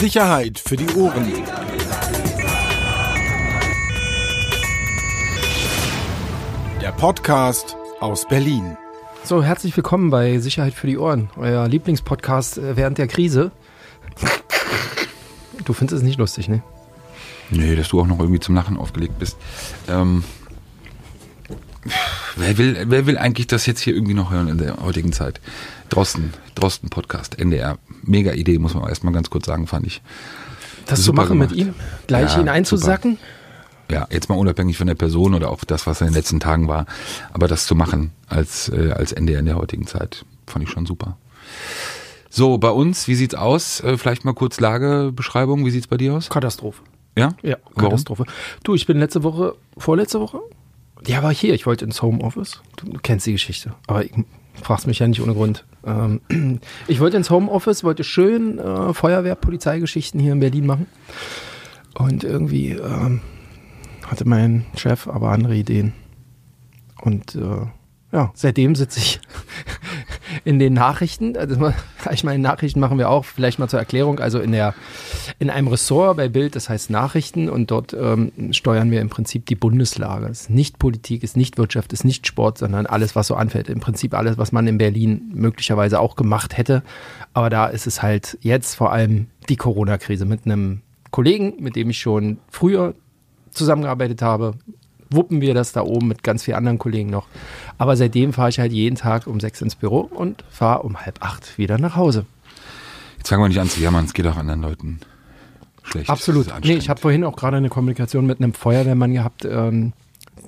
Sicherheit für die Ohren. Der Podcast aus Berlin. So, herzlich willkommen bei Sicherheit für die Ohren, euer Lieblingspodcast äh, während der Krise. Du findest es nicht lustig, ne? Nee, dass du auch noch irgendwie zum Lachen aufgelegt bist. Ähm, wer, will, wer will eigentlich das jetzt hier irgendwie noch hören in der heutigen Zeit? Drosten, Drosten Podcast, NDR. Mega Idee, muss man erstmal ganz kurz sagen, fand ich. Das zu Super machen mit gemacht. ihm, gleich Ja, ihn einzusacken. Ja, jetzt mal unabhängig von der Person oder auch das, was in den letzten Tagen war. Aber das zu machen als, äh, als NDR in der heutigen Zeit, fand ich schon super. So, bei uns, wie sieht's aus? Äh, vielleicht mal kurz Lagebeschreibung. Wie sieht's bei dir aus? Katastrophe. Ja? Ja, Warum? Katastrophe. Du, ich bin letzte Woche, vorletzte Woche? Ja, war hier. Ich wollte ins Homeoffice. Du kennst die Geschichte. Aber ich fragst mich ja nicht ohne Grund. Ähm, ich wollte ins Homeoffice, wollte schön äh, Feuerwehr, Polizeigeschichten hier in Berlin machen. Und irgendwie ähm, hatte mein Chef aber andere Ideen. Und äh, ja, seitdem sitze ich in den Nachrichten. Also, ich meine, Nachrichten machen wir auch, vielleicht mal zur Erklärung. Also in der in einem Ressort bei Bild, das heißt Nachrichten, und dort ähm, steuern wir im Prinzip die Bundeslage. Es ist nicht Politik, es ist nicht Wirtschaft, es ist nicht Sport, sondern alles, was so anfällt. Im Prinzip alles, was man in Berlin möglicherweise auch gemacht hätte. Aber da ist es halt jetzt vor allem die Corona-Krise mit einem Kollegen, mit dem ich schon früher zusammengearbeitet habe, wuppen wir das da oben mit ganz vielen anderen Kollegen noch. Aber seitdem fahre ich halt jeden Tag um sechs ins Büro und fahre um halb acht wieder nach Hause. Jetzt fangen wir nicht an zu jammern, es geht auch anderen Leuten schlecht. Absolut. Nee, ich habe vorhin auch gerade eine Kommunikation mit einem Feuerwehrmann gehabt. Ähm,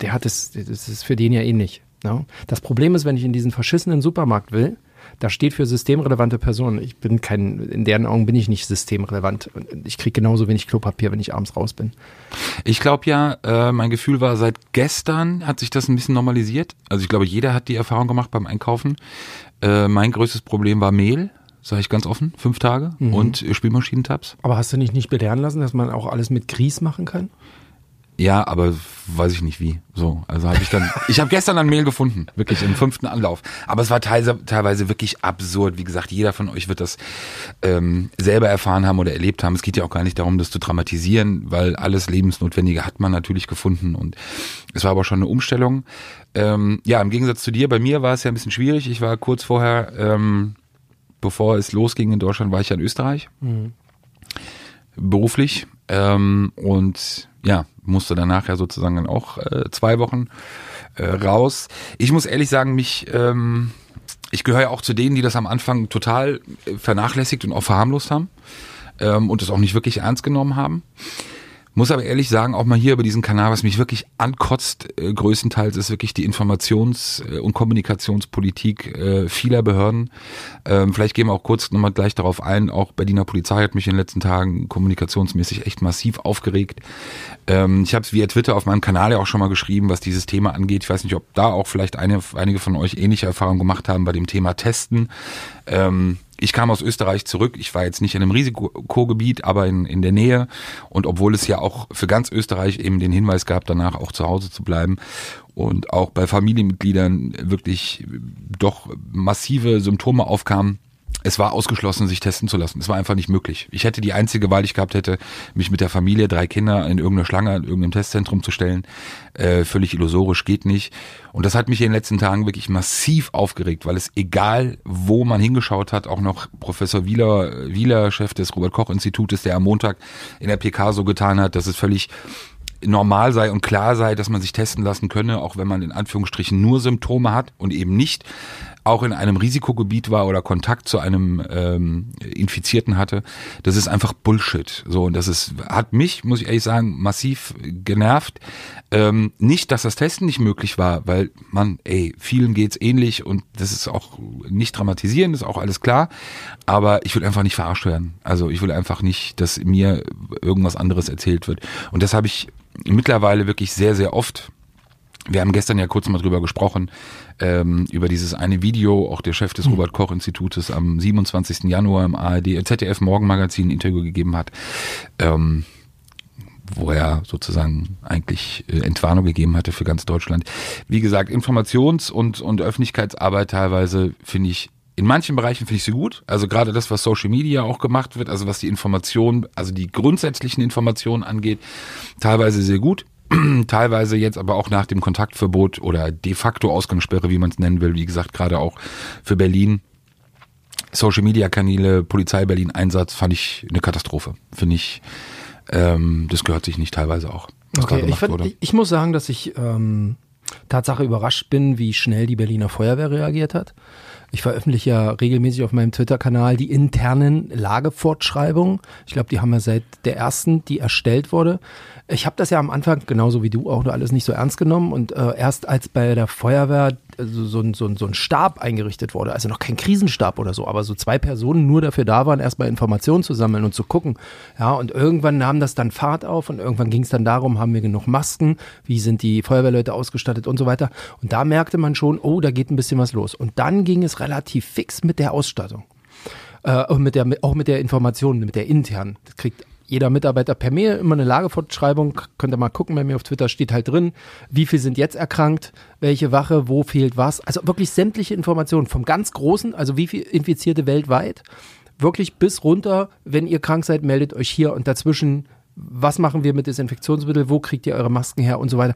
der hat es, das ist für den ja ähnlich. Ne? Das Problem ist, wenn ich in diesen verschissenen Supermarkt will, da steht für systemrelevante Personen. Ich bin kein, in deren Augen bin ich nicht systemrelevant. Ich kriege genauso wenig Klopapier, wenn ich abends raus bin. Ich glaube ja, äh, mein Gefühl war, seit gestern hat sich das ein bisschen normalisiert. Also ich glaube, jeder hat die Erfahrung gemacht beim Einkaufen. Äh, mein größtes Problem war Mehl, sage ich ganz offen, fünf Tage Mhm. und Spülmaschinentabs. Aber hast du dich nicht belehren lassen, dass man auch alles mit Grieß machen kann? Ja, aber weiß ich nicht wie. So, also habe ich dann. ich habe gestern ein Mehl gefunden, wirklich im fünften Anlauf. Aber es war teilweise, teilweise wirklich absurd. Wie gesagt, jeder von euch wird das ähm, selber erfahren haben oder erlebt haben. Es geht ja auch gar nicht darum, das zu dramatisieren, weil alles Lebensnotwendige hat man natürlich gefunden und es war aber schon eine Umstellung. Ähm, ja, im Gegensatz zu dir, bei mir war es ja ein bisschen schwierig. Ich war kurz vorher, ähm, bevor es losging in Deutschland, war ich ja in Österreich beruflich ähm, und ja, musste danach ja sozusagen dann auch äh, zwei Wochen äh, raus. Ich muss ehrlich sagen, mich, ähm, ich gehöre ja auch zu denen, die das am Anfang total äh, vernachlässigt und auch verharmlost haben ähm, und das auch nicht wirklich ernst genommen haben. Muss aber ehrlich sagen, auch mal hier über diesen Kanal, was mich wirklich ankotzt, äh, größtenteils ist wirklich die Informations- äh, und Kommunikationspolitik äh, vieler Behörden. Ähm, vielleicht gehen wir auch kurz nochmal gleich darauf ein. Auch Berliner Polizei hat mich in den letzten Tagen kommunikationsmäßig echt massiv aufgeregt. Ähm, ich habe es via Twitter auf meinem Kanal ja auch schon mal geschrieben, was dieses Thema angeht. Ich weiß nicht, ob da auch vielleicht eine, einige von euch ähnliche Erfahrungen gemacht haben bei dem Thema Testen. Ähm, ich kam aus Österreich zurück. Ich war jetzt nicht in einem Risikogebiet, aber in, in der Nähe. Und obwohl es ja auch für ganz Österreich eben den Hinweis gab, danach auch zu Hause zu bleiben und auch bei Familienmitgliedern wirklich doch massive Symptome aufkamen, es war ausgeschlossen, sich testen zu lassen. Es war einfach nicht möglich. Ich hätte die einzige Wahl, die ich gehabt hätte, mich mit der Familie, drei Kinder in irgendeine Schlange, in irgendeinem Testzentrum zu stellen. Äh, völlig illusorisch, geht nicht. Und das hat mich in den letzten Tagen wirklich massiv aufgeregt, weil es egal, wo man hingeschaut hat, auch noch Professor Wieler, Wieler, Chef des Robert-Koch-Institutes, der am Montag in der PK so getan hat, dass es völlig normal sei und klar sei, dass man sich testen lassen könne, auch wenn man in Anführungsstrichen nur Symptome hat und eben nicht auch in einem Risikogebiet war oder Kontakt zu einem ähm, Infizierten hatte, das ist einfach Bullshit. So und das ist hat mich, muss ich ehrlich sagen, massiv genervt. Ähm, nicht, dass das Testen nicht möglich war, weil man, ey, vielen geht's ähnlich und das ist auch nicht dramatisieren, ist auch alles klar. Aber ich will einfach nicht verarscht werden. Also ich will einfach nicht, dass mir irgendwas anderes erzählt wird. Und das habe ich mittlerweile wirklich sehr, sehr oft wir haben gestern ja kurz mal drüber gesprochen, ähm, über dieses eine Video, auch der Chef des Robert Koch Institutes am 27. Januar im ARD, ZDF Morgenmagazin ein Interview gegeben hat, ähm, wo er sozusagen eigentlich äh, Entwarnung gegeben hatte für ganz Deutschland. Wie gesagt, Informations- und, und Öffentlichkeitsarbeit teilweise finde ich In manchen Bereichen finde ich sie gut. Also gerade das, was Social Media auch gemacht wird, also was die Information, also die grundsätzlichen Informationen angeht, teilweise sehr gut. teilweise jetzt aber auch nach dem Kontaktverbot oder de facto Ausgangssperre, wie man es nennen will, wie gesagt, gerade auch für Berlin. Social Media Kanäle, Polizei Berlin Einsatz fand ich eine Katastrophe. Finde ich, ähm, das gehört sich nicht teilweise auch. Okay, ich, ich, ich muss sagen, dass ich ähm, Tatsache überrascht bin, wie schnell die Berliner Feuerwehr reagiert hat. Ich veröffentliche ja regelmäßig auf meinem Twitter-Kanal die internen Lagefortschreibungen. Ich glaube, die haben wir seit der ersten, die erstellt wurde. Ich habe das ja am Anfang, genauso wie du, auch nur alles nicht so ernst genommen. Und äh, erst als bei der Feuerwehr also so, so, ein, so ein Stab eingerichtet wurde, also noch kein Krisenstab oder so, aber so zwei Personen nur dafür da waren, erstmal Informationen zu sammeln und zu gucken. Ja, und irgendwann nahm das dann Fahrt auf und irgendwann ging es dann darum, haben wir genug Masken, wie sind die Feuerwehrleute ausgestattet und so weiter. Und da merkte man schon, oh, da geht ein bisschen was los. Und dann ging es relativ fix mit der Ausstattung. Äh, und mit der, auch mit der Information, mit der internen. Das kriegt jeder Mitarbeiter per Mail immer eine Lagefortschreibung. Könnt ihr mal gucken, bei mir auf Twitter steht halt drin, wie viel sind jetzt erkrankt, welche Wache, wo fehlt was. Also wirklich sämtliche Informationen vom ganz Großen, also wie viel Infizierte weltweit, wirklich bis runter, wenn ihr krank seid, meldet euch hier und dazwischen, was machen wir mit Desinfektionsmittel, wo kriegt ihr eure Masken her und so weiter.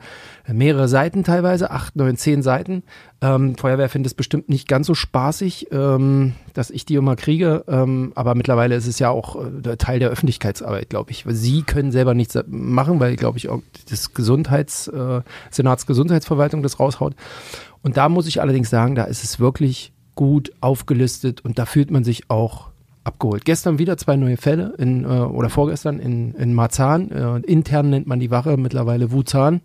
Mehrere Seiten teilweise, acht, neun, zehn Seiten. Ähm, Feuerwehr findet es bestimmt nicht ganz so spaßig, ähm, dass ich die immer kriege, ähm, aber mittlerweile ist es ja auch äh, Teil der Öffentlichkeitsarbeit, glaube ich. Sie können selber nichts machen, weil, glaube ich, auch das Gesundheits, äh, Senatsgesundheitsverwaltung das raushaut. Und da muss ich allerdings sagen, da ist es wirklich gut aufgelistet und da fühlt man sich auch abgeholt. Gestern wieder zwei neue Fälle in, äh, oder vorgestern in, in Marzahn. Äh, intern nennt man die Wache mittlerweile Wuzahn.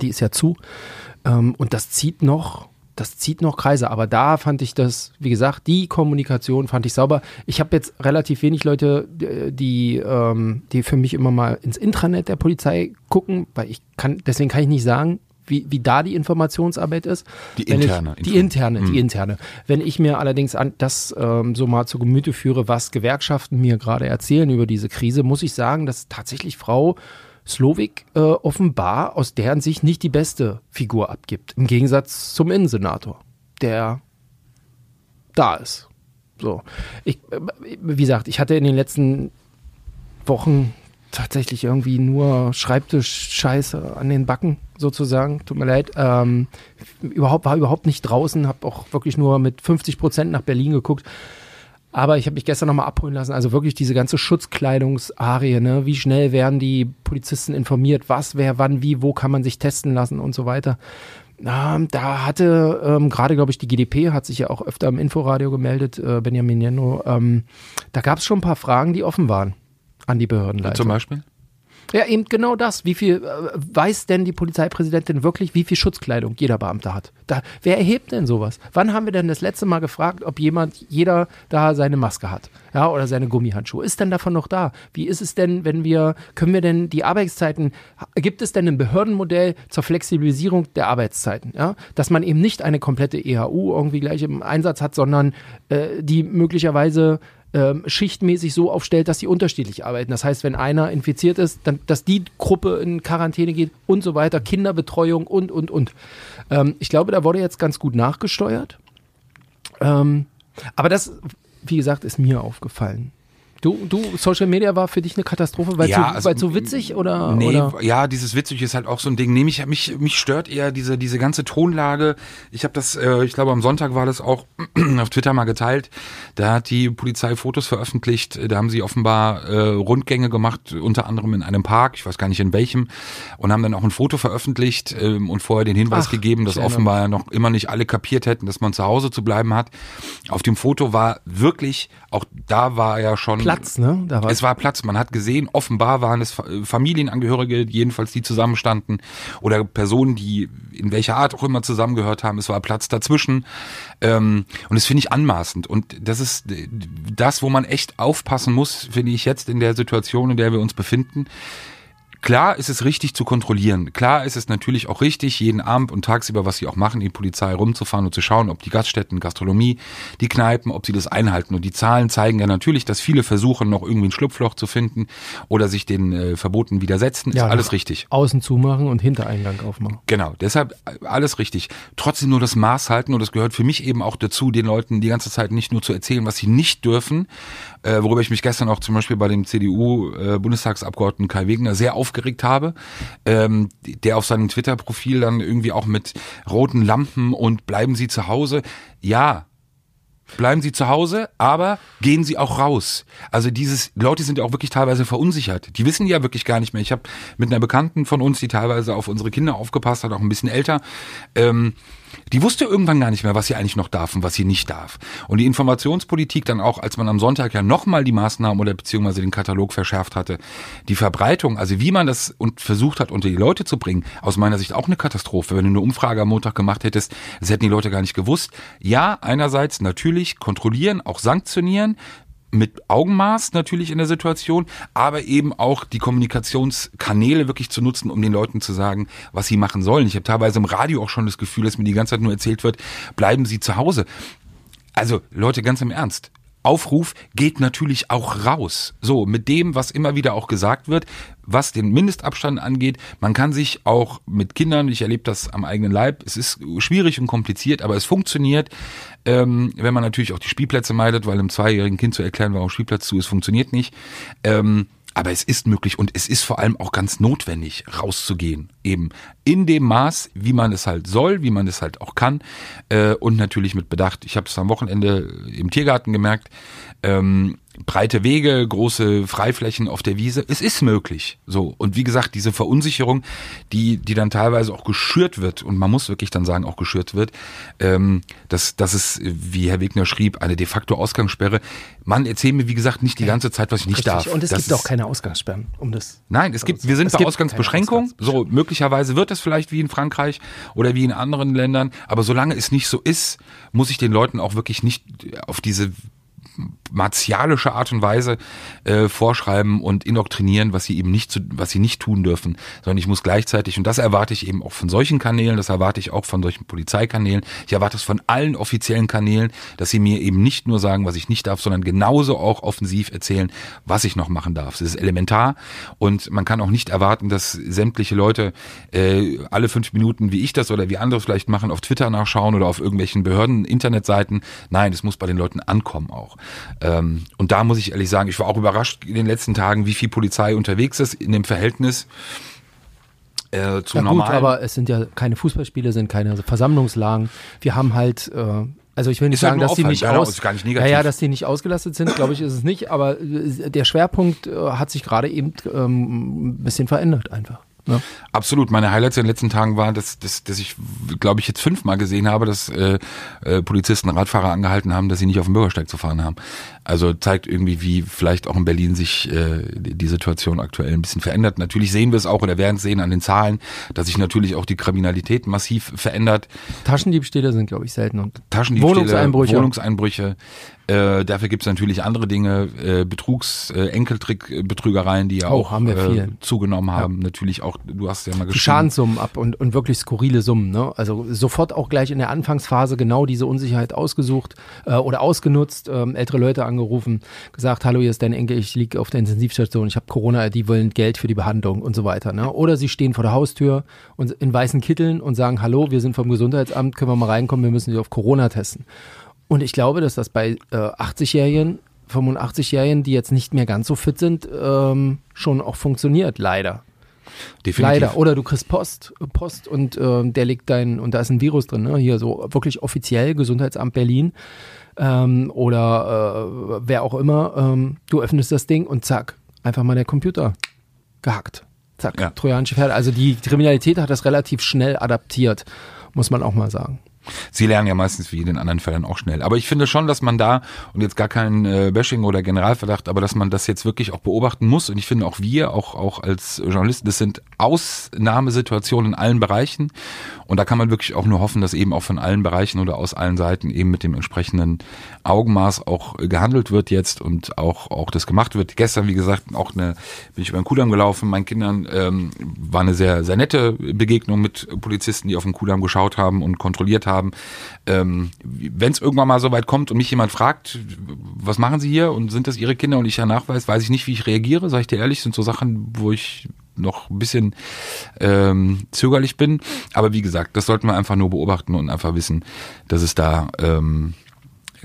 Die ist ja zu. Ähm, und das zieht noch, das zieht noch Kreise. Aber da fand ich das, wie gesagt, die Kommunikation fand ich sauber. Ich habe jetzt relativ wenig Leute, die, ähm, die für mich immer mal ins Intranet der Polizei gucken, weil ich kann, deswegen kann ich nicht sagen, wie, wie da die Informationsarbeit ist. Die interne Ich, die interne, Mhm. die interne. Wenn ich mir allerdings an das ähm, so mal zu Gemüte führe, was Gewerkschaften mir gerade erzählen über diese Krise, muss ich sagen, dass tatsächlich Frau Slowik äh, offenbar aus deren Sicht nicht die beste Figur abgibt. Im Gegensatz zum Innensenator, der da ist. So. Ich, äh, wie gesagt, ich hatte in den letzten Wochen tatsächlich irgendwie nur Schreibtisch-Scheiße an den Backen sozusagen. Tut mir leid. Ähm, überhaupt, war überhaupt nicht draußen, habe auch wirklich nur mit 50 Prozent nach Berlin geguckt. Aber ich habe mich gestern nochmal abholen lassen. Also wirklich diese ganze Schutzkleidungsarie, ne? Wie schnell werden die Polizisten informiert, was, wer, wann, wie, wo kann man sich testen lassen und so weiter. Ähm, da hatte ähm, gerade, glaube ich, die GDP hat sich ja auch öfter im Inforadio gemeldet, äh, Benjamin Jenno. Ähm, da gab es schon ein paar Fragen, die offen waren an die Behördenleitung. Zum Beispiel? Ja, eben genau das. Wie viel äh, weiß denn die Polizeipräsidentin wirklich, wie viel Schutzkleidung jeder Beamte hat? Da, wer erhebt denn sowas? Wann haben wir denn das letzte Mal gefragt, ob jemand, jeder da seine Maske hat? Ja, oder seine Gummihandschuhe? Ist denn davon noch da? Wie ist es denn, wenn wir, können wir denn die Arbeitszeiten, gibt es denn ein Behördenmodell zur Flexibilisierung der Arbeitszeiten? Ja, dass man eben nicht eine komplette EHU irgendwie gleich im Einsatz hat, sondern äh, die möglicherweise ähm, schichtmäßig so aufstellt, dass sie unterschiedlich arbeiten. Das heißt, wenn einer infiziert ist, dann, dass die Gruppe in Quarantäne geht und so weiter, Kinderbetreuung und, und, und. Ähm, ich glaube, da wurde jetzt ganz gut nachgesteuert. Ähm, aber das, wie gesagt, ist mir aufgefallen. Du, du, Social Media war für dich eine Katastrophe, weil Ja, so, also, weil so witzig oder? Nee, oder? ja, dieses witzig ist halt auch so ein Ding. Nee, mich, mich, mich stört eher diese, diese ganze Tonlage. Ich habe das, äh, ich glaube am Sonntag war das auch auf Twitter mal geteilt. Da hat die Polizei Fotos veröffentlicht. Da haben sie offenbar äh, Rundgänge gemacht, unter anderem in einem Park, ich weiß gar nicht in welchem, und haben dann auch ein Foto veröffentlicht ähm, und vorher den Hinweis Ach, gegeben, dass offenbar noch immer nicht alle kapiert hätten, dass man zu Hause zu bleiben hat. Auf dem Foto war wirklich, auch da war ja schon Platz, ne? Da war es war Platz. Man hat gesehen, offenbar waren es Fa- Familienangehörige, jedenfalls die zusammenstanden oder Personen, die in welcher Art auch immer zusammengehört haben. Es war Platz dazwischen. Ähm, und das finde ich anmaßend. Und das ist äh, das, wo man echt aufpassen muss, finde ich jetzt in der Situation, in der wir uns befinden. Klar ist es richtig zu kontrollieren. Klar ist es natürlich auch richtig, jeden Abend und tagsüber, was sie auch machen, die Polizei rumzufahren und zu schauen, ob die Gaststätten, Gastronomie, die Kneipen, ob sie das einhalten. Und die Zahlen zeigen ja natürlich, dass viele versuchen, noch irgendwie ein Schlupfloch zu finden oder sich den äh, Verboten widersetzen. Ja, ist alles richtig. Außen zumachen und Hintereingang aufmachen. Genau, deshalb äh, alles richtig. Trotzdem nur das Maß halten und das gehört für mich eben auch dazu, den Leuten die ganze Zeit nicht nur zu erzählen, was sie nicht dürfen, äh, worüber ich mich gestern auch zum Beispiel bei dem CDU-Bundestagsabgeordneten Kai Wegner sehr aufgeregt habe, ähm, der auf seinem Twitter-Profil dann irgendwie auch mit roten Lampen und bleiben Sie zu Hause. Ja, bleiben Sie zu Hause, aber gehen Sie auch raus. Also dieses, Leute sind ja auch wirklich teilweise verunsichert. Die wissen ja wirklich gar nicht mehr. Ich habe mit einer Bekannten von uns, die teilweise auf unsere Kinder aufgepasst hat, auch ein bisschen älter, ähm, die wusste irgendwann gar nicht mehr, was sie eigentlich noch darf und was sie nicht darf. Und die Informationspolitik dann auch, als man am Sonntag ja nochmal die Maßnahmen oder beziehungsweise den Katalog verschärft hatte, die Verbreitung, also wie man das und versucht hat, unter die Leute zu bringen, aus meiner Sicht auch eine Katastrophe. Wenn du eine Umfrage am Montag gemacht hättest, das hätten die Leute gar nicht gewusst. Ja, einerseits natürlich kontrollieren, auch sanktionieren, mit Augenmaß natürlich in der Situation, aber eben auch die Kommunikationskanäle wirklich zu nutzen, um den Leuten zu sagen, was sie machen sollen. Ich habe teilweise im Radio auch schon das Gefühl, dass mir die ganze Zeit nur erzählt wird, bleiben Sie zu Hause. Also Leute, ganz im Ernst. Aufruf geht natürlich auch raus. So, mit dem, was immer wieder auch gesagt wird, was den Mindestabstand angeht. Man kann sich auch mit Kindern, ich erlebe das am eigenen Leib, es ist schwierig und kompliziert, aber es funktioniert, ähm, wenn man natürlich auch die Spielplätze meidet, weil einem zweijährigen Kind zu erklären, warum Spielplatz zu ist, funktioniert nicht. Ähm, aber es ist möglich und es ist vor allem auch ganz notwendig, rauszugehen. Eben in dem Maß, wie man es halt soll, wie man es halt auch kann. Äh, und natürlich mit Bedacht. Ich habe es am Wochenende im Tiergarten gemerkt. Ähm, breite Wege, große Freiflächen auf der Wiese. Es ist möglich. So. Und wie gesagt, diese Verunsicherung, die, die dann teilweise auch geschürt wird, und man muss wirklich dann sagen, auch geschürt wird, ähm, dass, dass es, wie Herr Wegner schrieb, eine de facto Ausgangssperre. Man erzählt mir, wie gesagt, nicht die ganze Zeit, was ich nicht Richtig. darf. Und es Das gibt auch ist- keine Ausgangssperren, um das. Nein, es gibt, wir sind bei gibt Ausgangsbeschränkung. So, möglicherweise wird es vielleicht wie in Frankreich oder wie in anderen Ländern. Aber solange es nicht so ist, muss ich den Leuten auch wirklich nicht auf diese martialische Art und Weise äh, vorschreiben und indoktrinieren, was sie eben nicht zu, was sie nicht tun dürfen, sondern ich muss gleichzeitig und das erwarte ich eben auch von solchen Kanälen, das erwarte ich auch von solchen Polizeikanälen, ich erwarte es von allen offiziellen Kanälen, dass sie mir eben nicht nur sagen, was ich nicht darf, sondern genauso auch offensiv erzählen, was ich noch machen darf. Das ist elementar und man kann auch nicht erwarten, dass sämtliche Leute äh, alle fünf Minuten, wie ich das oder wie andere vielleicht machen, auf Twitter nachschauen oder auf irgendwelchen Behörden, Internetseiten. Nein, es muss bei den Leuten ankommen auch. Ähm, und da muss ich ehrlich sagen, ich war auch überrascht in den letzten Tagen, wie viel Polizei unterwegs ist in dem Verhältnis äh, zu Ja, gut, normal. aber es sind ja keine Fußballspiele, sind keine Versammlungslagen. Wir haben halt, äh, also ich will nicht Ist halt sagen, nur dass die nicht aus, gar nicht ja, negativ. ja, dass die nicht ausgelastet sind, glaube ich, ist es nicht. Aber äh, der Schwerpunkt äh, hat sich gerade eben ähm, ein bisschen verändert einfach. Ne? Absolut. Meine Highlights in den letzten Tagen waren, dass, dass, dass ich, glaube ich, jetzt fünfmal gesehen habe, dass äh, äh, Polizisten Radfahrer angehalten haben, dass sie nicht auf dem Bürgersteig zu fahren haben. Also zeigt irgendwie, wie vielleicht auch in Berlin sich äh, die Situation aktuell ein bisschen verändert. Natürlich sehen wir es auch oder werden es sehen an den Zahlen, dass sich natürlich auch die Kriminalität massiv verändert. Taschendiebstähle sind, glaube ich, selten. Und Taschendiebstähle, Wohnungseinbrüche. Wohnungseinbrüche. Äh, dafür gibt es natürlich andere Dinge, äh, Betrugs, äh, Enkeltrick, Betrügereien, die ja Oh, auch haben wir äh, viel. zugenommen haben. Natürlich auch, du hast ja mal die geschrieben. Schadenssummen ab und, und wirklich skurrile Summen. Ne? Also sofort auch gleich in der Anfangsphase genau diese Unsicherheit ausgesucht äh, oder ausgenutzt, ähm, ältere Leute angerufen, gesagt, hallo, hier ist dein Enkel, ich liege auf der Intensivstation, ich habe Corona, die wollen Geld für die Behandlung und so weiter. Ne? Oder sie stehen vor der Haustür und in weißen Kitteln und sagen, hallo, wir sind vom Gesundheitsamt, können wir mal reinkommen, wir müssen sie auf Corona testen. Und ich glaube, dass das bei äh, 80-Jährigen, 85-Jährigen, die jetzt nicht mehr ganz so fit sind, ähm, schon auch funktioniert, leider. Definitiv. Leider. Oder du kriegst Post, Post und ähm, der legt dein, und da ist ein Virus drin, ne? Hier so wirklich offiziell, Gesundheitsamt Berlin. Ähm, oder äh, wer auch immer, ähm, du öffnest das Ding und zack, einfach mal der Computer gehackt. Zack, Ja. trojanische Pferde. Also die Kriminalität hat das relativ schnell adaptiert, muss man auch mal sagen. Sie lernen ja meistens wie in den anderen Fällen auch schnell. Aber ich finde schon, dass man da, und jetzt gar kein äh, Bashing oder Generalverdacht, aber dass man das jetzt wirklich auch beobachten muss. Und ich finde auch wir, auch, auch als Journalisten, das sind Ausnahmesituationen in allen Bereichen. Und da kann man wirklich auch nur hoffen, dass eben auch von allen Bereichen oder aus allen Seiten eben mit dem entsprechenden Augenmaß auch gehandelt wird jetzt und auch, auch das gemacht wird. Gestern, wie gesagt, auch eine, bin ich über den Kudamm gelaufen, meinen Kindern ähm, war eine sehr, sehr nette Begegnung mit Polizisten, die auf den Kudamm geschaut haben und kontrolliert haben. Ähm, Wenn es irgendwann mal so weit kommt und mich jemand fragt, was machen Sie hier und sind das Ihre Kinder und ich ja nachweise, weiß ich nicht, wie ich reagiere, sage ich dir ehrlich, sind so Sachen, wo ich noch ein bisschen ähm, zögerlich bin. Aber wie gesagt, das sollten wir einfach nur beobachten und einfach wissen, dass es da ähm,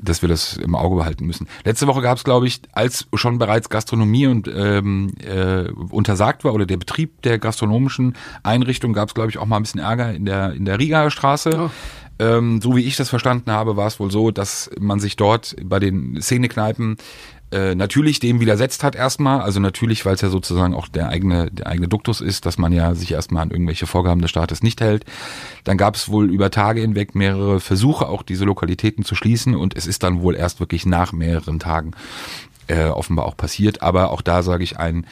dass wir das im Auge behalten müssen. Letzte Woche gab es, glaube ich, als schon bereits Gastronomie und ähm, äh, untersagt war oder der Betrieb der gastronomischen Einrichtung, gab es, glaube ich, auch mal ein bisschen Ärger in der in der Riga Straße. Oh. Ähm, so wie ich das verstanden habe, war es wohl so, dass man sich dort bei den Szenekneipen äh, natürlich dem widersetzt hat erstmal, also natürlich, weil es ja sozusagen auch der eigene, der eigene Duktus ist, dass man ja sich erstmal an irgendwelche Vorgaben des Staates nicht hält. Dann gab es wohl über Tage hinweg mehrere Versuche, auch diese Lokalitäten zu schließen und es ist dann wohl erst wirklich nach mehreren Tagen äh, offenbar auch passiert. Aber auch da sage ich ein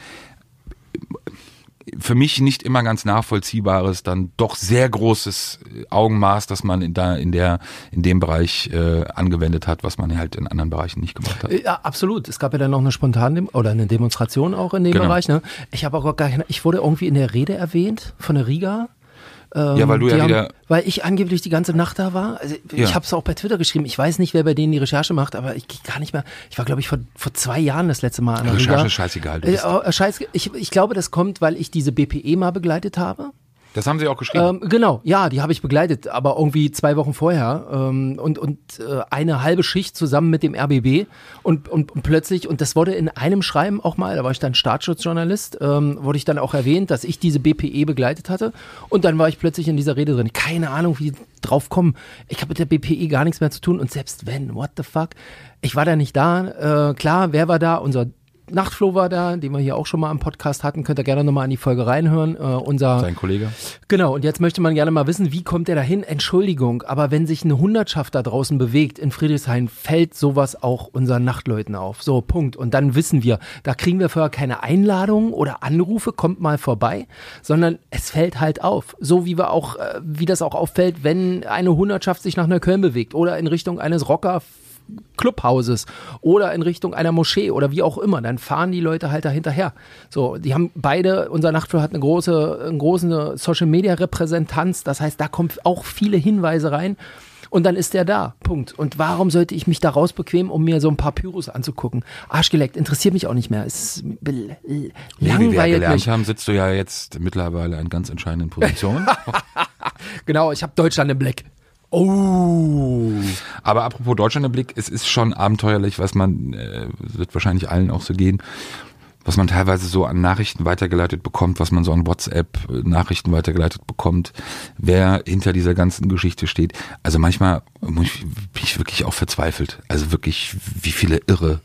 für mich nicht immer ganz nachvollziehbares, dann doch sehr großes Augenmaß, das man in, da, in, der, in dem Bereich äh, angewendet hat, was man halt in anderen Bereichen nicht gemacht hat. Ja, absolut. Es gab ja dann noch eine spontane oder eine Demonstration auch in dem genau. Bereich. Ne? Ich habe auch gar keine, ich wurde irgendwie in der Rede erwähnt von der Riga ähm, ja, weil du ja haben, wieder. Weil ich angeblich die ganze Nacht da war. Also ja. Ich habe es auch bei Twitter geschrieben. Ich weiß nicht, wer bei denen die Recherche macht, aber ich gar nicht mehr. Ich war, glaube ich, vor, vor zwei Jahren das letzte Mal an der Recherche Riga. scheißegal. Äh, äh, scheiß, ich, ich glaube, das kommt, weil ich diese BPE mal begleitet habe. Das haben Sie auch geschrieben. Ähm, genau, ja, die habe ich begleitet, aber irgendwie zwei Wochen vorher ähm, und, und äh, eine halbe Schicht zusammen mit dem RBB und, und, und, plötzlich, und das wurde in einem Schreiben auch mal, da war ich dann Staatsschutzjournalist, ähm, wurde ich dann auch erwähnt, dass ich diese BPE begleitet hatte und dann war ich plötzlich in dieser Rede drin. Keine Ahnung, wie drauf kommen. Ich habe mit der BPE gar nichts mehr zu tun und selbst wenn, what the fuck, ich war da nicht da. Äh, klar, wer war da? Unser Nachtflo war da, den wir hier auch schon mal im Podcast hatten. Könnt ihr gerne nochmal an die Folge reinhören. Äh, unser Sein Kollege. Genau, und jetzt möchte man gerne mal wissen, wie kommt der dahin? Entschuldigung, aber wenn sich eine Hundertschaft da draußen bewegt in Friedrichshain, fällt sowas auch unseren Nachtleuten auf. So, Punkt. Und dann wissen wir, da kriegen wir vorher keine Einladungen oder Anrufe, kommt mal vorbei, sondern es fällt halt auf. So wie wir auch, äh, wie das auch auffällt, wenn eine Hundertschaft sich nach Neukölln bewegt oder in Richtung eines Rocker Clubhauses oder in Richtung einer Moschee oder wie auch immer, dann fahren die Leute halt dahinterher. So, die haben beide, unser Nachtflug hat eine große, eine große Social Media Repräsentanz, das heißt, da kommen auch viele Hinweise rein. Und dann ist der da. Punkt. Und warum sollte ich mich da rausbequemen, um mir so ein paar Pyros anzugucken? Arschgeleckt, interessiert mich auch nicht mehr. Es langweilig. Wie wir gelernt haben, sitzt du ja jetzt mittlerweile in ganz entscheidenden Positionen. genau, ich habe Deutschland im Blick. Oh. Aber apropos Deutschland im Blick, es ist schon abenteuerlich, was man, äh, wird wahrscheinlich allen auch so gehen, was man teilweise so an Nachrichten weitergeleitet bekommt, was man so an WhatsApp äh, Nachrichten weitergeleitet bekommt, wer hinter dieser ganzen Geschichte steht. Also manchmal bin ich wirklich auch verzweifelt. Also wirklich, wie viele Irre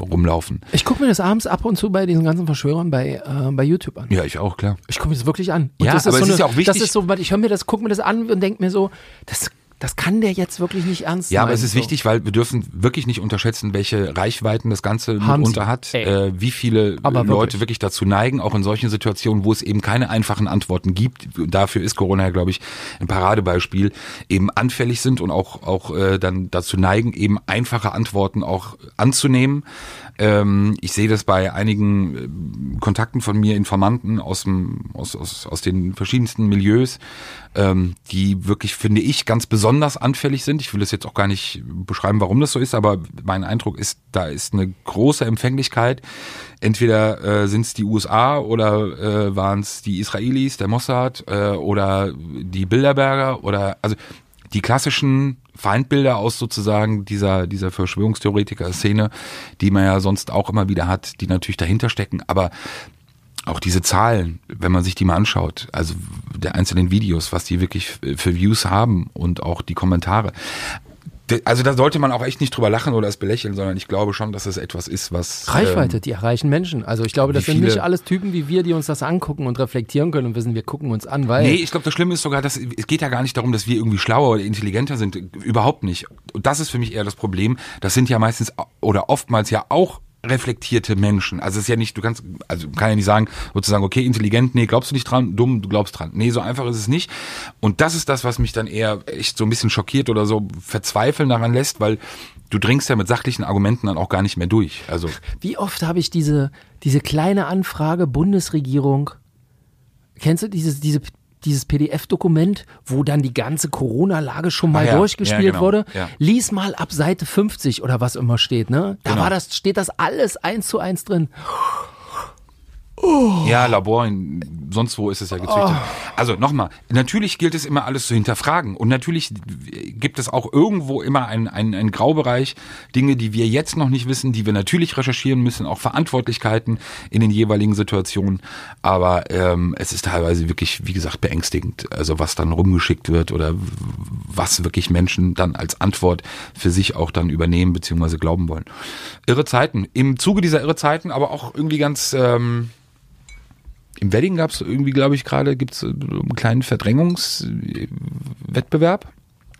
rumlaufen. Ich gucke mir das abends ab und zu bei diesen ganzen Verschwörern bei, äh, bei YouTube an. Ja, ich auch, klar. Ich gucke mir das wirklich an. Und ja, das aber so es ist ja auch wichtig. Das ist so, ich höre mir das, gucke mir das an und denke mir so, das das kann der jetzt wirklich nicht ernst Ja, aber es ist so. wichtig, weil wir dürfen wirklich nicht unterschätzen, welche Reichweiten das Ganze Haben mitunter hat, äh, wie viele aber Leute wirklich. wirklich dazu neigen, auch in solchen Situationen, wo es eben keine einfachen Antworten gibt. Dafür ist Corona ja, glaube ich, ein Paradebeispiel, eben anfällig sind und auch, auch äh, dann dazu neigen, eben einfache Antworten auch anzunehmen. Ähm, ich sehe das bei einigen äh, Kontakten von mir, Informanten aus, dem, aus, aus, aus den verschiedensten Milieus, ähm, die wirklich, finde ich, ganz besonders anfällig sind. Ich will das jetzt auch gar nicht beschreiben, warum das so ist, aber mein Eindruck ist, da ist eine große Empfänglichkeit. Entweder äh, sind es die USA oder äh, waren es die Israelis, der Mossad äh, oder die Bilderberger oder also die klassischen Feindbilder aus sozusagen dieser, dieser Verschwörungstheoretiker-Szene, die man ja sonst auch immer wieder hat, die natürlich dahinter stecken. Aber auch diese Zahlen, wenn man sich die mal anschaut, also der einzelnen Videos, was die wirklich für Views haben und auch die Kommentare, also da sollte man auch echt nicht drüber lachen oder es belächeln, sondern ich glaube schon, dass es etwas ist, was Reichweite, ähm, die erreichen Menschen. Also ich glaube, das sind nicht alles Typen wie wir, die uns das angucken und reflektieren können und wissen, wir gucken uns an, weil Nee, ich glaube, das Schlimme ist sogar, dass es geht ja gar nicht darum, dass wir irgendwie schlauer oder intelligenter sind. Überhaupt nicht. Und das ist für mich eher das Problem. Das sind ja meistens oder oftmals ja auch reflektierte Menschen. Also es ist ja nicht, du kannst, also kann ja nicht sagen, sozusagen, okay, intelligent, nee, glaubst du nicht dran, dumm, du glaubst dran. Nee, so einfach ist es nicht. Und das ist das, was mich dann eher echt so ein bisschen schockiert oder so verzweifeln daran lässt, weil du dringst ja mit sachlichen Argumenten dann auch gar nicht mehr durch. Also wie oft habe ich diese, diese kleine Anfrage Bundesregierung, kennst du dieses, diese, dieses PDF-Dokument, wo dann die ganze Corona-Lage schon mal Ah ja, durchgespielt ja, genau, wurde? ja. Lies mal ab Seite 50 oder was immer steht, ne? Da Genau. war das, steht das alles eins zu eins drin. Ja, Labor, in, sonst wo ist es ja gezüchtet. Also nochmal, natürlich gilt es immer alles zu hinterfragen. Und natürlich gibt es auch irgendwo immer einen, einen, einen Graubereich, Dinge, die wir jetzt noch nicht wissen, die wir natürlich recherchieren müssen, auch Verantwortlichkeiten in den jeweiligen Situationen. Aber ähm, es ist teilweise wirklich, wie gesagt, beängstigend. Also was dann rumgeschickt wird oder was wirklich Menschen dann als Antwort für sich auch dann übernehmen bzw. glauben wollen. Irre Zeiten. Im Zuge dieser irre Zeiten, aber auch irgendwie ganz... Ähm, im Wedding gab es irgendwie, glaube ich, gerade gibt es einen kleinen Verdrängungswettbewerb.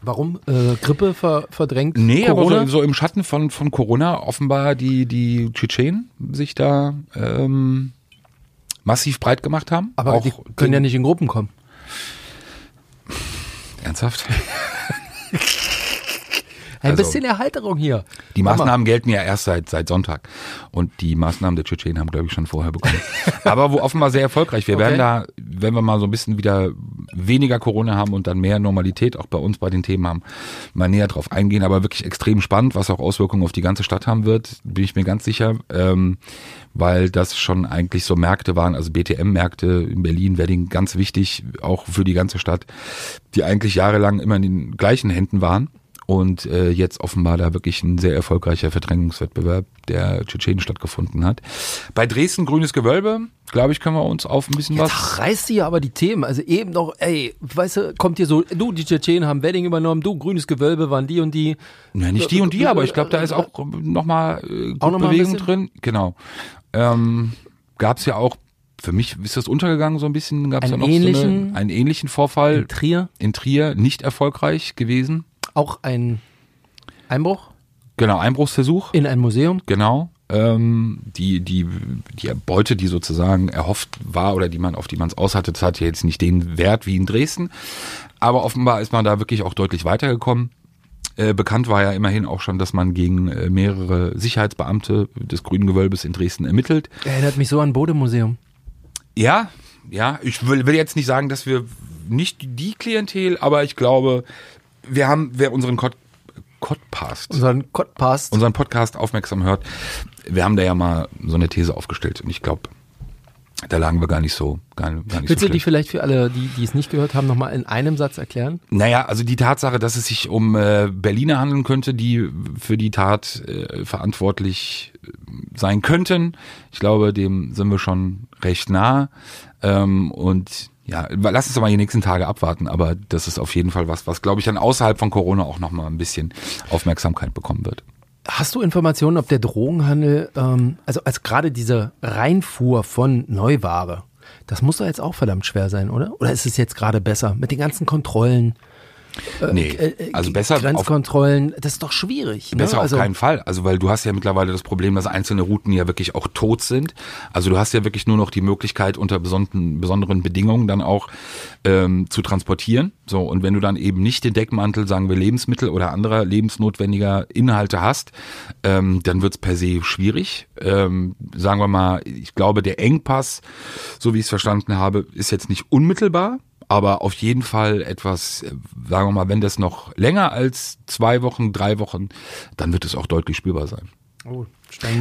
Warum? Äh, Grippe ver, verdrängt Nee, Corona? aber so, so im Schatten von, von Corona offenbar die, die Tschetschenen sich da ähm, massiv breit gemacht haben. aber auch die können ja nicht in Gruppen kommen. ernsthaft. Ein Also- bisschen Erheiterung hier. Die. Maßnahmen gelten ja erst seit, seit Sonntag. Und die Maßnahmen der Tschetschenen haben, glaube ich, schon vorher bekommen. Aber wo offenbar sehr erfolgreich. Wir Okay. werden da, wenn wir mal so ein bisschen wieder weniger Corona haben und dann mehr Normalität auch bei uns bei den Themen haben, mal näher drauf eingehen. Aber wirklich extrem spannend, was auch Auswirkungen auf die ganze Stadt haben wird, bin ich mir ganz sicher. Ähm, weil das schon eigentlich so Märkte waren, also BTM-Märkte in Berlin, Wedding, ganz wichtig, auch für die ganze Stadt, die eigentlich jahrelang immer in den gleichen Händen waren. Und äh, jetzt offenbar da wirklich ein sehr erfolgreicher Verdrängungswettbewerb der Tschetschenen stattgefunden hat. Bei Dresden Grünes Gewölbe, glaube ich, können wir uns auf ein bisschen was. Jetzt reißt sie ja aber die Themen. Also eben noch, ey, weißt du, kommt hier so, du, die Tschetschenen haben Wedding übernommen, du, grünes Gewölbe waren die und die. Ja, nicht die und die, aber ich glaube, da ist auch nochmal äh, Auch noch mal Bewegung drin. Genau. Ähm, Gab es ja auch, für mich ist das untergegangen so ein bisschen, gab es ja noch so eine, einen ähnlichen Vorfall In Trier in Trier, nicht erfolgreich gewesen. Auch ein Einbruch Genau, Einbruchsversuch. in ein Museum. Genau. Ähm, die, die, die Beute, die sozusagen erhofft war oder die man, auf die man es aus hatte, das hat ja jetzt nicht den Wert wie in Dresden. Aber offenbar ist man da wirklich auch deutlich weitergekommen. Äh, bekannt war ja immerhin auch schon, dass man gegen äh, mehrere Sicherheitsbeamte des Grünen Gewölbes in Dresden ermittelt. Erinnert mich so an Bodemuseum. Ja, ja, ich will, will jetzt nicht sagen, dass wir nicht die Klientel, aber ich glaube, wir haben, wer unseren Cod Unseren Podcast. unseren Podcast aufmerksam hört, wir haben da ja mal so eine These aufgestellt und ich glaube, da lagen wir gar nicht so, gar, gar nicht Willst so du die vielleicht für alle, die, die es nicht gehört haben, nochmal in einem Satz erklären? Naja, also die Tatsache, dass es sich um äh, Berliner handeln könnte, die für die Tat äh, verantwortlich äh, sein könnten, ich glaube, dem sind wir schon recht nah. Ähm, und ja, lass uns doch mal die nächsten Tage abwarten, aber das ist auf jeden Fall was, was glaube ich dann außerhalb von Corona auch nochmal ein bisschen Aufmerksamkeit bekommen wird. Hast du Informationen, ob der Drogenhandel, ähm, also als gerade diese Reinfuhr von Neuware, das muss doch jetzt auch verdammt schwer sein, oder? Oder ist es jetzt gerade besser mit den ganzen Kontrollen? Nee, äh, äh, also besser auf, Grenzkontrollen, das ist doch schwierig. Besser ne? auf also, keinen Fall. Also weil du hast ja mittlerweile das Problem, dass einzelne Routen ja wirklich auch tot sind. Also du hast ja wirklich nur noch die Möglichkeit, unter besonderen, besonderen Bedingungen dann auch ähm, zu transportieren. So, und wenn du dann eben nicht den Deckmantel, sagen wir, Lebensmittel oder anderer lebensnotwendiger Inhalte hast, ähm, dann wird's per se schwierig. Ähm, sagen wir mal, ich glaube, der Engpass, so wie ich es verstanden habe, ist jetzt nicht unmittelbar aber auf jeden Fall etwas, äh, sagen wir mal, wenn das noch länger als zwei Wochen, drei Wochen, dann wird es auch deutlich spürbar sein. oh,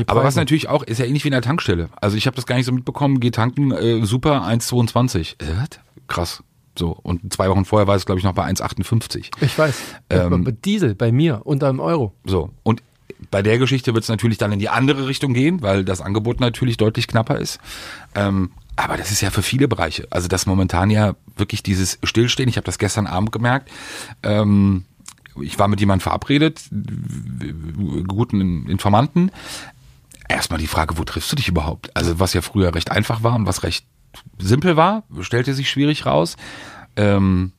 Aber was natürlich auch, ist ja ähnlich wie in der Tankstelle. Also ich habe das gar nicht so mitbekommen, geh tanken, äh, super, 1,22. Äh, krass. So, und zwei Wochen vorher war es, glaube ich, noch bei 1,58. Ich weiß. Ähm, Bei Diesel bei mir unter einem Euro. So, und bei der Geschichte wird es natürlich dann in die andere Richtung gehen, weil das Angebot natürlich deutlich knapper ist. Ähm, aber das ist ja für viele Bereiche. Also das momentan ja wirklich dieses Stillstehen, ich habe das gestern Abend gemerkt, ähm, ich war mit jemandem verabredet, guten Informanten. Erstmal die Frage, wo triffst du dich überhaupt? Also was ja früher recht einfach war und was recht simpel war, stellte sich schwierig raus. Ähm,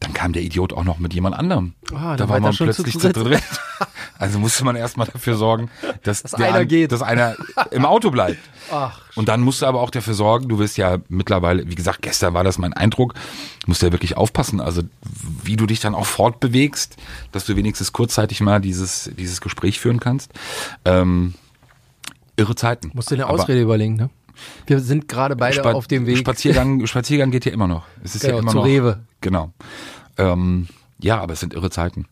dann kam der Idiot auch noch mit jemand anderem. Ah, da war man plötzlich zu dritt. Also musste man erstmal dafür sorgen, dass, Dass der einer an- geht. dass einer im Auto bleibt. Ach, Und dann musst du aber auch dafür sorgen, du wirst ja mittlerweile, wie gesagt, gestern war das mein Eindruck, musst du ja wirklich aufpassen, also wie du dich dann auch fortbewegst, dass du wenigstens kurzzeitig mal dieses, dieses Gespräch führen kannst. Ähm, irre Zeiten. musst du eine Aber Ausrede überlegen, ne? Wir sind gerade beide Spa- auf dem Weg. Spaziergang, Spaziergang geht ja immer noch. Es ist Genau, ja immer zu noch. Rewe. Genau. Ähm, ja, aber es sind irre Zeiten.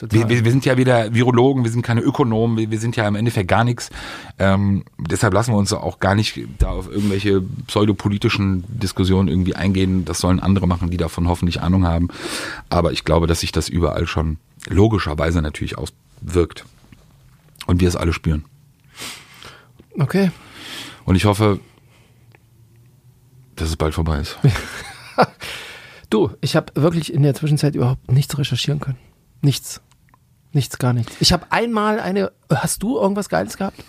Wir, wir, wir sind ja wieder Virologen, wir sind keine Ökonomen, wir, wir sind ja im Endeffekt gar nichts. Ähm, deshalb lassen wir uns auch gar nicht da auf irgendwelche pseudopolitischen Diskussionen irgendwie eingehen. Das sollen andere machen, die davon hoffentlich Ahnung haben. Aber ich glaube, dass sich das überall schon logischerweise natürlich auswirkt. Und wir es alle spüren. okay. Und ich hoffe, dass es bald vorbei ist. Du, ich habe wirklich in der Zwischenzeit überhaupt nichts recherchieren können. Nichts. Nichts, gar nichts. Ich habe einmal eine. Hast du irgendwas Geiles gehabt?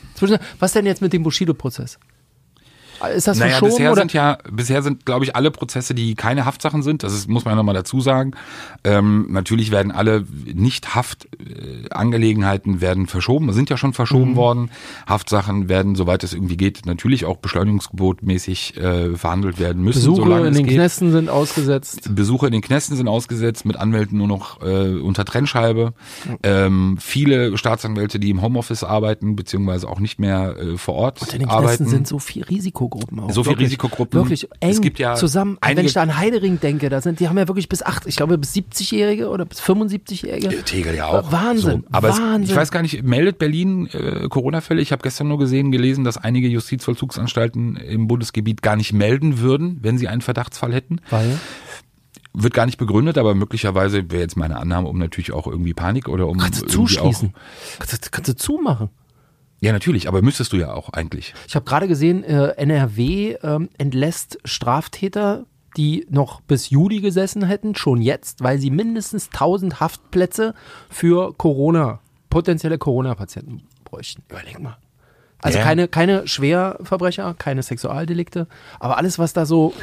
Was denn jetzt mit dem Bushido-Prozess? Ist das Naja, verschoben bisher oder? sind ja, bisher sind, glaube ich, alle Prozesse, die keine Haftsachen sind, das ist, muss man ja nochmal dazu sagen. Ähm, natürlich werden alle nicht Haftangelegenheiten werden verschoben, sind ja schon verschoben Mhm. worden. Haftsachen werden, soweit es irgendwie geht, natürlich auch beschleunigungsgebotmäßig äh, verhandelt werden müssen, Besuche in den geht. Knästen sind ausgesetzt. Besuche in den Knästen sind ausgesetzt, mit Anwälten nur noch äh, unter Trennscheibe. Ähm, viele Staatsanwälte, die im Homeoffice arbeiten, beziehungsweise auch nicht mehr äh, vor Ort in den arbeiten. Knästen sind so viel Risikogruppen auch. So viel wirklich, Risikogruppen. Wirklich eng Es gibt ja zusammen. Wenn ich da an Heidering denke, da sind, die haben ja wirklich bis acht, ich glaube bis 70-Jährige oder bis 75-Jährige. Ja, Tegel ja auch. Wahnsinn. So. Aber Wahnsinn. Es, ich weiß gar nicht, meldet Berlin äh, Corona-Fälle? Ich habe gestern nur gesehen, gelesen, dass einige Justizvollzugsanstalten im Bundesgebiet gar nicht melden würden, wenn sie einen Verdachtsfall hätten. Weil? Wird gar nicht begründet, aber möglicherweise wäre jetzt meine Annahme, um natürlich auch irgendwie Panik oder um Kannst du zuschließen. Auch, Kannst, du- kannst du zumachen. Ja, natürlich, aber müsstest du ja auch eigentlich. Ich habe gerade gesehen, äh, NRW ähm, entlässt Straftäter, die noch bis Juli gesessen hätten, schon jetzt, weil sie mindestens 1000 Haftplätze für Corona, potenzielle Corona-Patienten bräuchten. Überleg mal. Also Ja. keine, keine Schwerverbrecher, keine Sexualdelikte, aber alles, was da so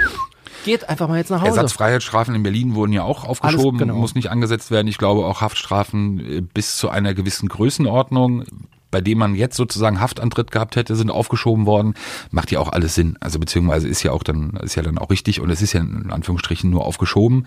geht, einfach mal jetzt nach Hause. Ersatzfreiheitsstrafen in Berlin wurden ja auch aufgeschoben, genau. muss nicht angesetzt werden. Ich glaube auch Haftstrafen äh, bis zu einer gewissen Größenordnung, bei dem man jetzt sozusagen Haftantritt gehabt hätte, sind aufgeschoben worden. Macht ja auch alles Sinn. Also beziehungsweise ist ja auch dann, ist ja dann auch richtig und es ist ja in Anführungsstrichen nur aufgeschoben.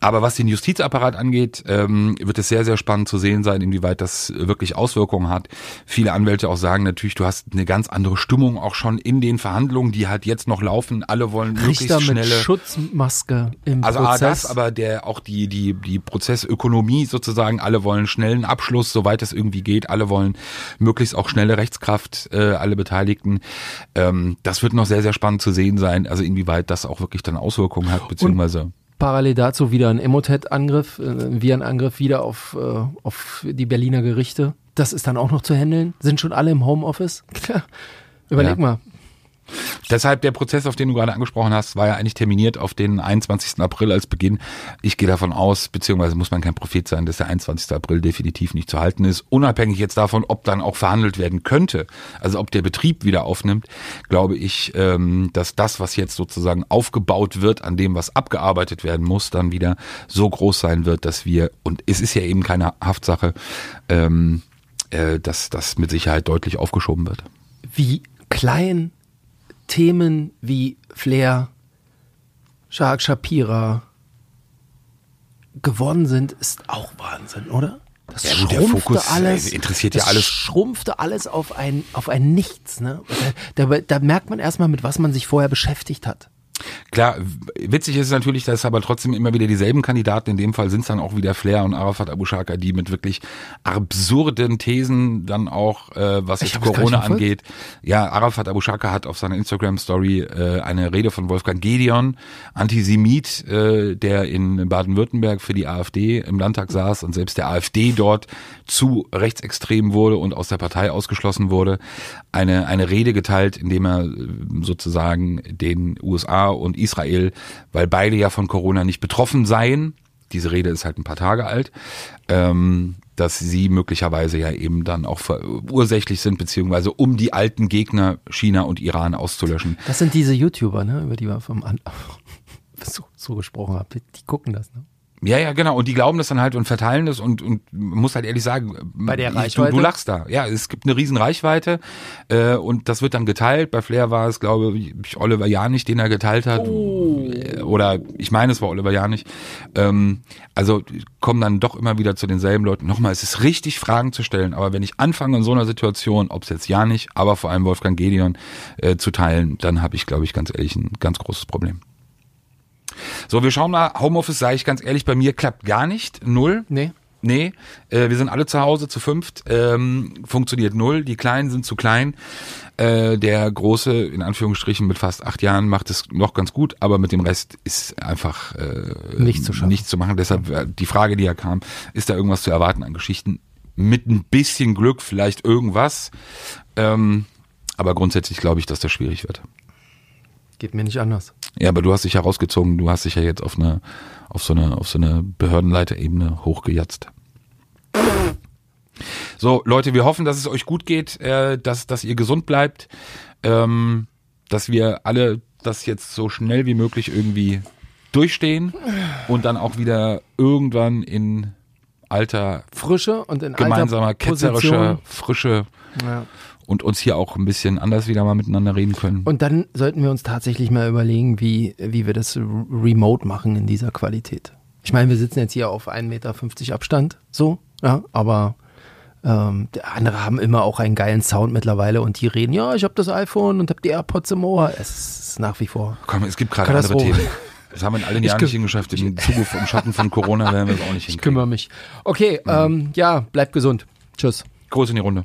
Aber was den Justizapparat angeht, ähm, wird es sehr, sehr spannend zu sehen sein, inwieweit das wirklich Auswirkungen hat. Viele Anwälte auch sagen natürlich, du hast eine ganz andere Stimmung auch schon in den Verhandlungen, die halt jetzt noch laufen. Alle wollen Richter möglichst mit schnelle Schutzmaske im also A, Prozess. das, aber der auch die die die Prozessökonomie sozusagen. Alle wollen schnellen Abschluss, soweit es irgendwie geht. Alle wollen möglichst auch schnelle Rechtskraft. Äh, alle Beteiligten. Ähm, das wird noch sehr sehr spannend zu sehen sein. Also inwieweit das auch wirklich dann Auswirkungen hat, beziehungsweise Parallel dazu wieder ein Emotet-Angriff, äh, ein Virenangriff wieder auf, äh, auf die Berliner Gerichte. Das ist dann auch noch zu handeln. Sind schon alle im Homeoffice? Überleg Ja. mal. Deshalb der Prozess, auf den du gerade angesprochen hast, war ja eigentlich terminiert auf den 21. April als Beginn. Ich gehe davon aus, beziehungsweise muss man kein Prophet sein, dass der 21. April definitiv nicht zu halten ist. Unabhängig jetzt davon, ob dann auch verhandelt werden könnte, also ob der Betrieb wieder aufnimmt, glaube ich, ähm, dass das, was jetzt sozusagen aufgebaut wird, an dem, was abgearbeitet werden muss, dann wieder so groß sein wird, dass wir, und es ist ja eben keine Haftsache, ähm, äh, dass das mit Sicherheit deutlich aufgeschoben wird. Wie klein Themen wie Flair, Shark Shapira geworden sind, ist auch Wahnsinn, oder? Das Ja, schrumpfte Fokus, äh, alles, interessiert ja alles. schrumpfte alles auf ein, auf ein Nichts. Ne? Da, da, da merkt man erstmal, mit was man sich vorher beschäftigt hat. Klar, witzig ist natürlich, dass aber trotzdem immer wieder dieselben Kandidaten, in dem Fall sind es dann auch wieder Flair und Arafat Abu Shaka, die mit wirklich absurden Thesen dann auch, äh, was jetzt Corona angeht. Ja, Arafat Abu Shaka hat auf seiner Instagram-Story äh, eine Rede von Wolfgang Gedeon, Antisemit, äh, der in Baden-Württemberg für die AfD im Landtag saß und selbst der AfD dort zu rechtsextrem wurde und aus der Partei ausgeschlossen wurde, eine, eine Rede geteilt, indem er äh, sozusagen den USA und Israel, weil beide ja von Corona nicht betroffen seien, diese Rede ist halt ein paar Tage alt, ähm, dass sie möglicherweise ja eben dann auch ursächlich sind, beziehungsweise um die alten Gegner China und Iran auszulöschen. Das sind diese YouTuber, ne, über die wir vom An so, so gesprochen haben. Die gucken das, ne? Ja, ja, genau. Und die glauben das dann halt und verteilen das und, und muss halt ehrlich sagen, Bei der ich- Reichweite? Du, du lachst da. Ja, es gibt eine riesen Reichweite äh, und das wird dann geteilt. Bei Flair war es, glaube ich, Oliver Janich, den er geteilt hat. Äh, Oder ich meine, es war Oliver Janich. Ähm, also kommen dann doch immer wieder zu denselben Leuten. Nochmal, es ist richtig, Fragen zu stellen. Aber wenn ich anfange in so einer Situation, ob es jetzt Janich, aber vor allem Wolfgang Gedeon äh, zu teilen, dann habe ich, glaube ich, ganz ehrlich ein ganz großes Problem. So, wir schauen mal. Homeoffice, sage ich ganz ehrlich, bei mir klappt gar nicht. Null. Nee. Nee, äh, wir sind alle zu Hause zu fünft. Ähm, funktioniert null. Die Kleinen sind zu klein. Äh, der Große, in Anführungsstrichen, mit fast acht Jahren macht es noch ganz gut, aber mit dem Rest ist einfach äh, Nicht zu schaffen. Nichts zu machen. Deshalb äh, die Frage, die ja kam, ist da irgendwas zu erwarten an Geschichten? Mit ein bisschen Glück vielleicht irgendwas. Ähm, aber grundsätzlich glaube ich, dass das schwierig wird. Geht mir nicht anders. Ja, aber du hast dich ja rausgezogen, du hast dich ja jetzt auf eine, auf so eine, auf so eine Behördenleiterebene hochgejatzt. So, Leute, wir hoffen, dass es euch gut geht, äh, dass, dass ihr gesund bleibt, ähm, dass wir alle das jetzt so schnell wie möglich irgendwie durchstehen und dann auch wieder irgendwann in alter, Frische und in gemeinsamer, alter ketzerischer. Frische Ja. Und uns hier auch ein bisschen anders wieder mal miteinander reden können. Und dann sollten wir uns tatsächlich mal überlegen, wie, wie wir das remote machen in dieser Qualität. Ich meine, wir sitzen jetzt hier auf 1,50 Meter Abstand, so, ja, aber ähm, andere haben immer auch einen geilen Sound mittlerweile und die reden, ja, ich habe das iPhone und habe die AirPods im Ohr. Es ist nach wie vor. Komm, es gibt gerade andere. Themen. Das haben wir in allen Ich Jahren nicht hingeschafft. Im Zuge vom Schatten von Corona werden wir es auch nicht Ich hinkriegen. kümmere mich. Okay, ähm, ja, bleibt gesund. Tschüss. Groß in die Runde.